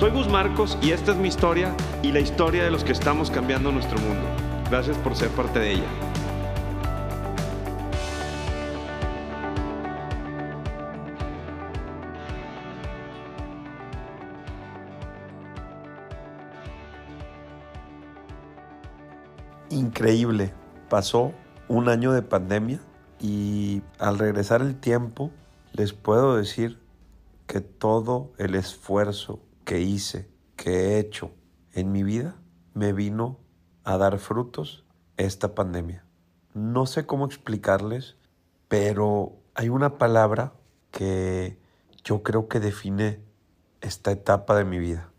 Soy Gus Marcos y esta es mi historia y la historia de los que estamos cambiando nuestro mundo. Gracias por ser parte de ella. Increíble. Pasó un año de pandemia y al regresar el tiempo les puedo decir que todo el esfuerzo que hice, que he hecho en mi vida, me vino a dar frutos esta pandemia. No sé cómo explicarles, pero hay una palabra que yo creo que define esta etapa de mi vida.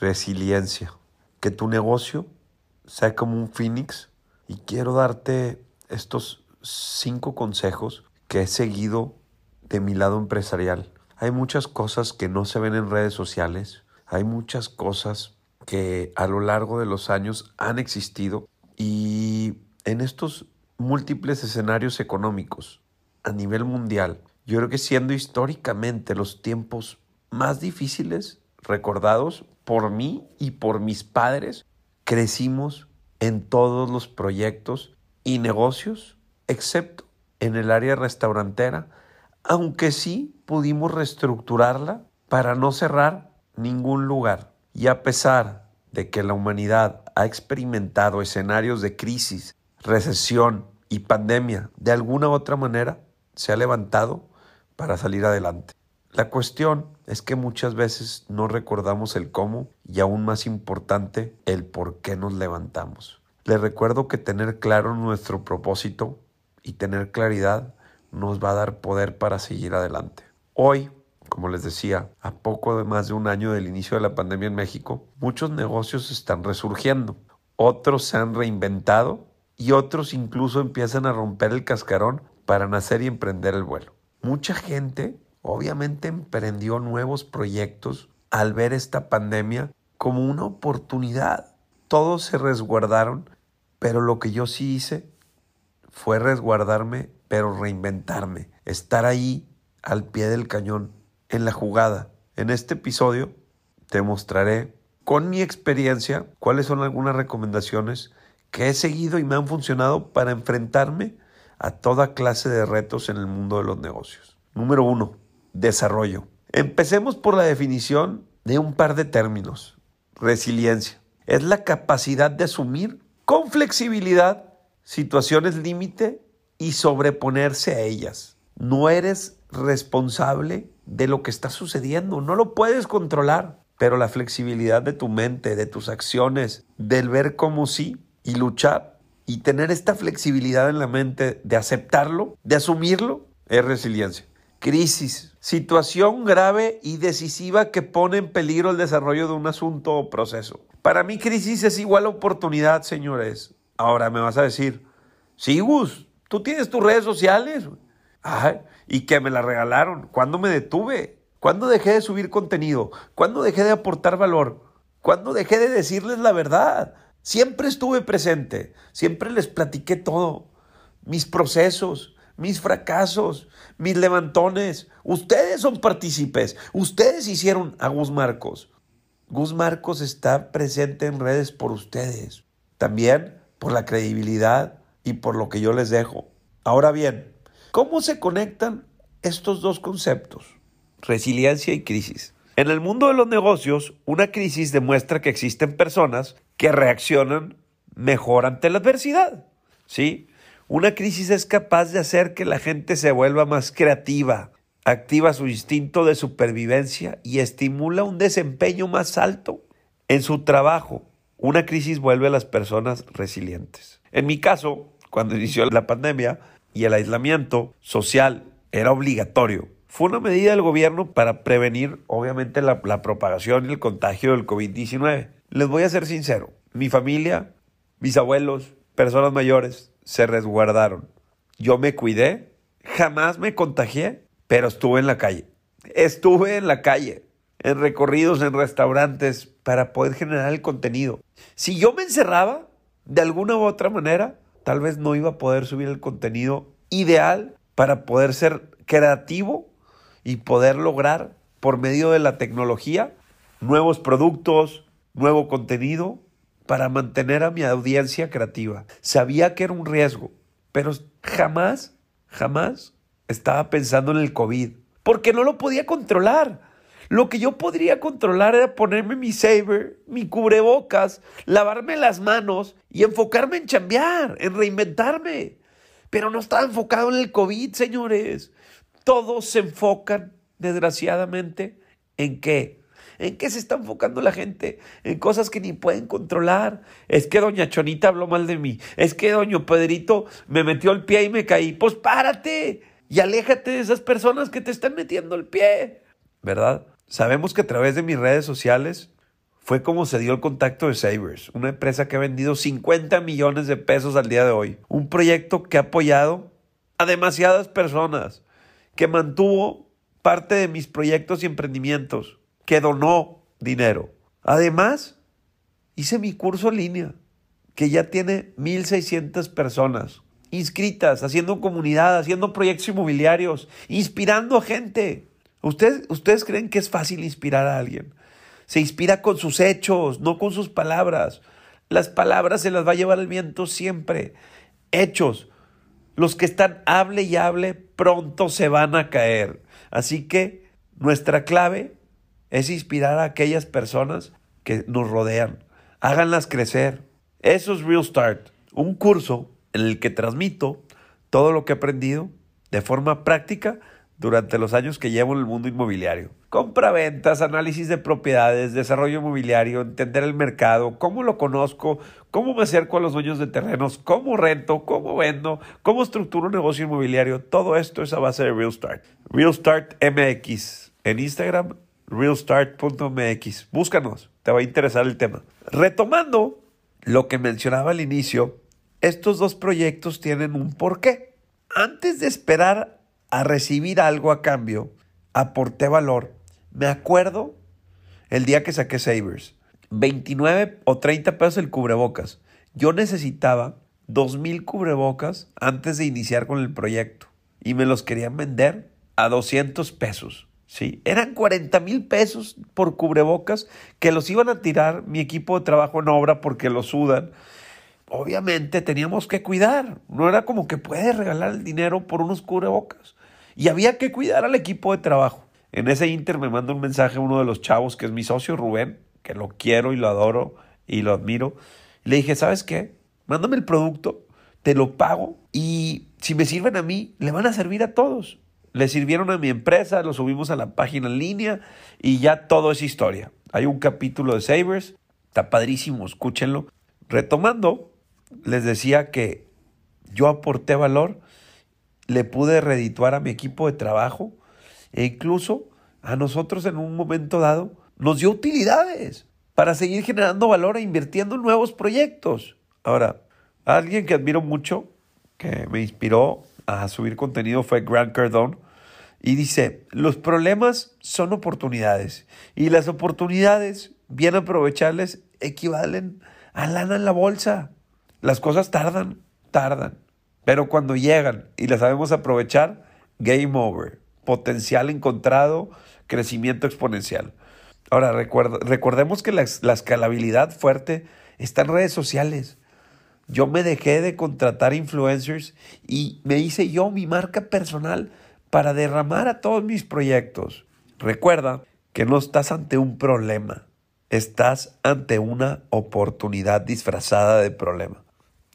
Resiliencia. Que tu negocio sea como un phoenix y quiero darte estos cinco consejos que he seguido de mi lado empresarial. Hay muchas cosas que no se ven en redes sociales, hay muchas cosas que a lo largo de los años han existido. Y en estos múltiples escenarios económicos a nivel mundial, yo creo que siendo históricamente los tiempos más difíciles recordados por mí y por mis padres, crecimos en todos los proyectos y negocios, excepto en el área restaurantera, aunque sí pudimos reestructurarla para no cerrar ningún lugar. Y a pesar de que la humanidad ha experimentado escenarios de crisis, recesión y pandemia, de alguna u otra manera se ha levantado para salir adelante. La cuestión es que muchas veces no recordamos el cómo y aún más importante, el por qué nos levantamos. Les recuerdo que tener claro nuestro propósito y tener claridad nos va a dar poder para seguir adelante. Hoy, como les decía, a poco de más de un año del inicio de la pandemia en México, muchos negocios están resurgiendo, otros se han reinventado y otros incluso empiezan a romper el cascarón para nacer y emprender el vuelo. Mucha gente obviamente emprendió nuevos proyectos al ver esta pandemia como una oportunidad. Todos se resguardaron, pero lo que yo sí hice fue resguardarme pero reinventarme, estar ahí al pie del cañón, en la jugada. En este episodio te mostraré con mi experiencia cuáles son algunas recomendaciones que he seguido y me han funcionado para enfrentarme a toda clase de retos en el mundo de los negocios. Número uno, desarrollo. Empecemos por la definición de un par de términos. Resiliencia. Es la capacidad de asumir con flexibilidad situaciones límite y sobreponerse a ellas. No eres responsable de lo que está sucediendo, no lo puedes controlar, pero la flexibilidad de tu mente, de tus acciones, del ver como sí y luchar y tener esta flexibilidad en la mente de aceptarlo, de asumirlo, es resiliencia. Crisis, situación grave y decisiva que pone en peligro el desarrollo de un asunto o proceso. Para mí crisis es igual a oportunidad, señores. Ahora me vas a decir, sí, Gus, Tú tienes tus redes sociales. y que me la regalaron. ¿Cuándo me detuve? ¿Cuándo dejé de subir contenido? ¿Cuándo dejé de aportar valor? ¿Cuándo dejé de decirles la verdad? Siempre estuve presente. Siempre les platiqué todo. Mis procesos, mis fracasos, mis levantones. Ustedes son partícipes. Ustedes hicieron a Gus Marcos. Gus Marcos está presente en redes por ustedes. También por la credibilidad y por lo que yo les dejo. Ahora bien, ¿cómo se conectan estos dos conceptos? Resiliencia y crisis. En el mundo de los negocios, una crisis demuestra que existen personas que reaccionan mejor ante la adversidad. ¿Sí? Una crisis es capaz de hacer que la gente se vuelva más creativa, activa su instinto de supervivencia y estimula un desempeño más alto en su trabajo. Una crisis vuelve a las personas resilientes. En mi caso, cuando inició la pandemia y el aislamiento social era obligatorio. Fue una medida del gobierno para prevenir, obviamente, la, propagación y el contagio del COVID-19. Les voy a ser sincero, mi familia mis abuelos, personas mayores, se resguardaron. Yo me cuidé, jamás me contagié, pero estuve en la calle. Estuve en la calle, en recorridos, en restaurantes, para poder generar el contenido. Si yo me encerraba, de alguna u otra manera, tal vez no iba a poder subir el contenido ideal para poder ser creativo y poder lograr por medio de la tecnología nuevos productos, nuevo contenido para mantener a mi audiencia creativa. Sabía que era un riesgo, pero jamás, jamás estaba pensando en el COVID, porque no lo podía controlar. Lo que yo podría controlar era ponerme mi saber, mi cubrebocas, lavarme las manos y enfocarme en chambear, en reinventarme. Pero no estaba enfocado en el COVID, señores. Todos se enfocan, desgraciadamente, ¿en qué? ¿En qué se está enfocando la gente? En cosas que ni pueden controlar. Es que doña Chonita habló mal de mí. Es que doña Pedrito me metió el pie y me caí. Pues párate y aléjate de esas personas que te están metiendo el pie. ¿Verdad? Sabemos que a través de mis redes sociales fue como se dio el contacto de Sabers, una empresa que ha vendido 50 millones de pesos al día de hoy. Un proyecto que ha apoyado a demasiadas personas, que mantuvo parte de mis proyectos y emprendimientos, que donó dinero. Además, hice mi curso en línea, que ya tiene 1.600 personas inscritas, haciendo comunidad, haciendo proyectos inmobiliarios, inspirando a gente. ¿Ustedes, ¿Ustedes creen que es fácil inspirar a alguien? Se inspira con sus hechos, no con sus palabras. Las palabras se las va a llevar el viento siempre. Hechos. Los que están hable y hable pronto se van a caer. Así que nuestra clave es inspirar a aquellas personas que nos rodean. Háganlas crecer. Eso es Real Start, un curso en el que transmito todo lo que he aprendido de forma práctica durante los años que llevo en el mundo inmobiliario. Compra-ventas, análisis de propiedades, desarrollo inmobiliario, entender el mercado, cómo lo conozco, cómo me acerco a los dueños de terrenos, cómo rento, cómo vendo, cómo estructuro un negocio inmobiliario. Todo esto es a base de Real Start. Real Start MX. En Instagram, realstart.mx. Búscanos, te va a interesar el tema. Retomando lo que mencionaba al inicio, estos dos proyectos tienen un porqué. Antes de esperar a recibir algo a cambio, aporté valor. Me acuerdo el día que saqué Sabers. 29 o 30 pesos el cubrebocas. Yo necesitaba 2.000 cubrebocas antes de iniciar con el proyecto. Y me los querían vender a 200 pesos. Sí, eran 40 mil pesos por cubrebocas que los iban a tirar mi equipo de trabajo en obra porque los sudan. Obviamente teníamos que cuidar. No era como que puedes regalar el dinero por unos cubrebocas. Y había que cuidar al equipo de trabajo. En ese inter me manda un mensaje uno de los chavos, que es mi socio Rubén, que lo quiero y lo adoro y lo admiro. le dije, ¿sabes qué? Mándame el producto, te lo pago y si me sirven a mí, le van a servir a todos. Le sirvieron a mi empresa, lo subimos a la página en línea y ya todo es historia. Hay un capítulo de Sabers, está padrísimo, escúchenlo. Retomando, les decía que yo aporté valor le pude redituar a mi equipo de trabajo e incluso a nosotros en un momento dado nos dio utilidades para seguir generando valor e invirtiendo en nuevos proyectos. Ahora, alguien que admiro mucho, que me inspiró a subir contenido fue Grant Cardone, y dice, los problemas son oportunidades y las oportunidades, bien aprovecharles, equivalen a lana en la bolsa. Las cosas tardan, tardan. Pero cuando llegan y las sabemos aprovechar, game over. Potencial encontrado, crecimiento exponencial. Ahora, recordemos que la, la escalabilidad fuerte está en redes sociales. Yo me dejé de contratar influencers y me hice yo mi marca personal para derramar a todos mis proyectos. Recuerda que no estás ante un problema, estás ante una oportunidad disfrazada de problema.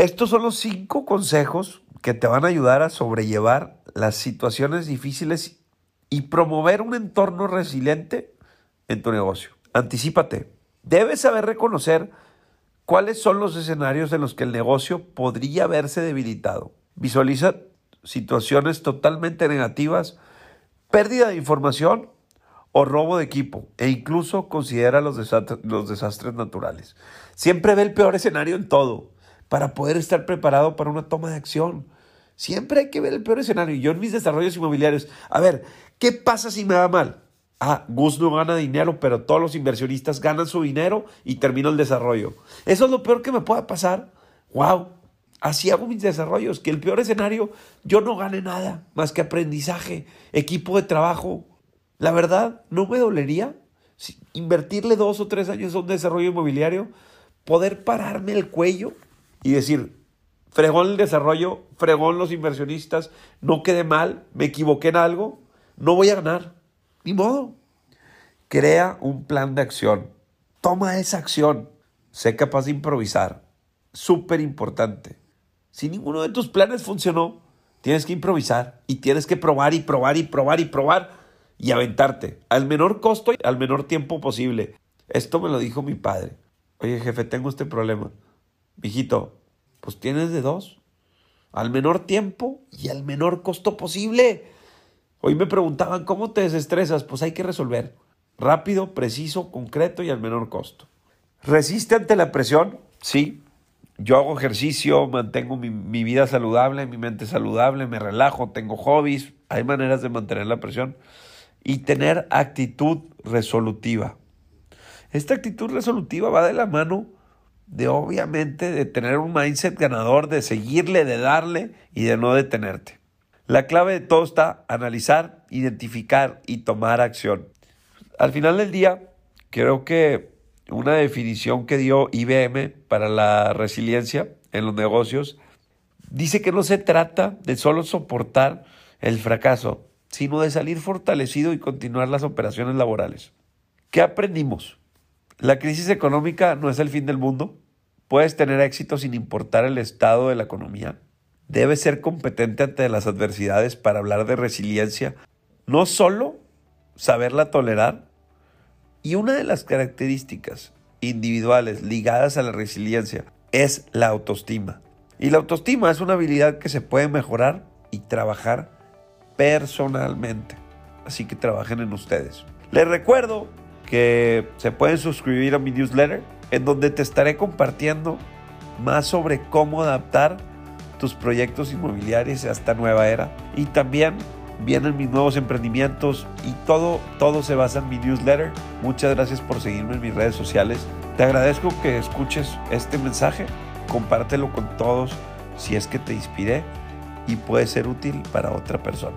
Estos son los cinco consejos que te van a ayudar a sobrellevar las situaciones difíciles y promover un entorno resiliente en tu negocio. Anticípate. Debes saber reconocer cuáles son los escenarios en los que el negocio podría verse debilitado. Visualiza situaciones totalmente negativas, pérdida de información o robo de equipo e incluso considera los, los desastres naturales. Siempre ve el peor escenario en todo para poder estar preparado para una toma de acción. Siempre hay que ver el peor escenario. Yo en mis desarrollos inmobiliarios, a ver, ¿qué pasa si me va mal? Ah, Gus no gana dinero, pero todos los inversionistas ganan su dinero y termino el desarrollo. Eso es lo peor que me pueda pasar. ¡Wow! Así hago mis desarrollos, que el peor escenario, yo no gane nada más que aprendizaje, equipo de trabajo. La verdad, no me dolería invertirle dos o tres años a un desarrollo inmobiliario, poder pararme el cuello y decir, fregón el desarrollo, fregón los inversionistas, no quedé mal, me equivoqué en algo, no voy a ganar. Ni modo. Crea un plan de acción. Toma esa acción. Sé capaz de improvisar. Súper importante. Si ninguno de tus planes funcionó, tienes que improvisar y tienes que probar y probar y probar y probar y aventarte al menor costo y al menor tiempo posible. Esto me lo dijo mi padre. Oye, jefe, tengo este problema. Mijito, pues tienes de dos. Al menor tiempo y al menor costo posible. Hoy me preguntaban, ¿cómo te desestresas? Pues hay que resolver. Rápido, preciso, concreto y al menor costo. ¿Resiste ante la presión? Sí. Yo hago ejercicio, mantengo mi, mi, vida saludable, mi mente saludable, me relajo, tengo hobbies. Hay maneras de mantener la presión. Y tener actitud resolutiva. Esta actitud resolutiva va de la mano de obviamente de tener un mindset ganador, de seguirle, de darle y de no detenerte. La clave de todo está analizar, identificar y tomar acción. Al final del día, creo que una definición que dio IBM para la resiliencia en los negocios dice que no se trata de solo soportar el fracaso, sino de salir fortalecido y continuar las operaciones laborales. ¿Qué aprendimos? La crisis económica no es el fin del mundo. Puedes tener éxito sin importar el estado de la economía. Debes ser competente ante las adversidades para hablar de resiliencia, no solo saberla tolerar. Y una de las características individuales ligadas a la resiliencia es la autoestima. Y la autoestima es una habilidad que se puede mejorar y trabajar personalmente. Así que trabajen en ustedes. Les recuerdo que se pueden suscribir a mi newsletter, en donde te estaré compartiendo más sobre cómo adaptar tus proyectos inmobiliarios a esta nueva era. Y también vienen mis nuevos emprendimientos y todo, todo se basa en mi newsletter. Muchas gracias por seguirme en mis redes sociales. Te agradezco que escuches este mensaje, compártelo con todos si es que te inspiré y puede ser útil para otra persona.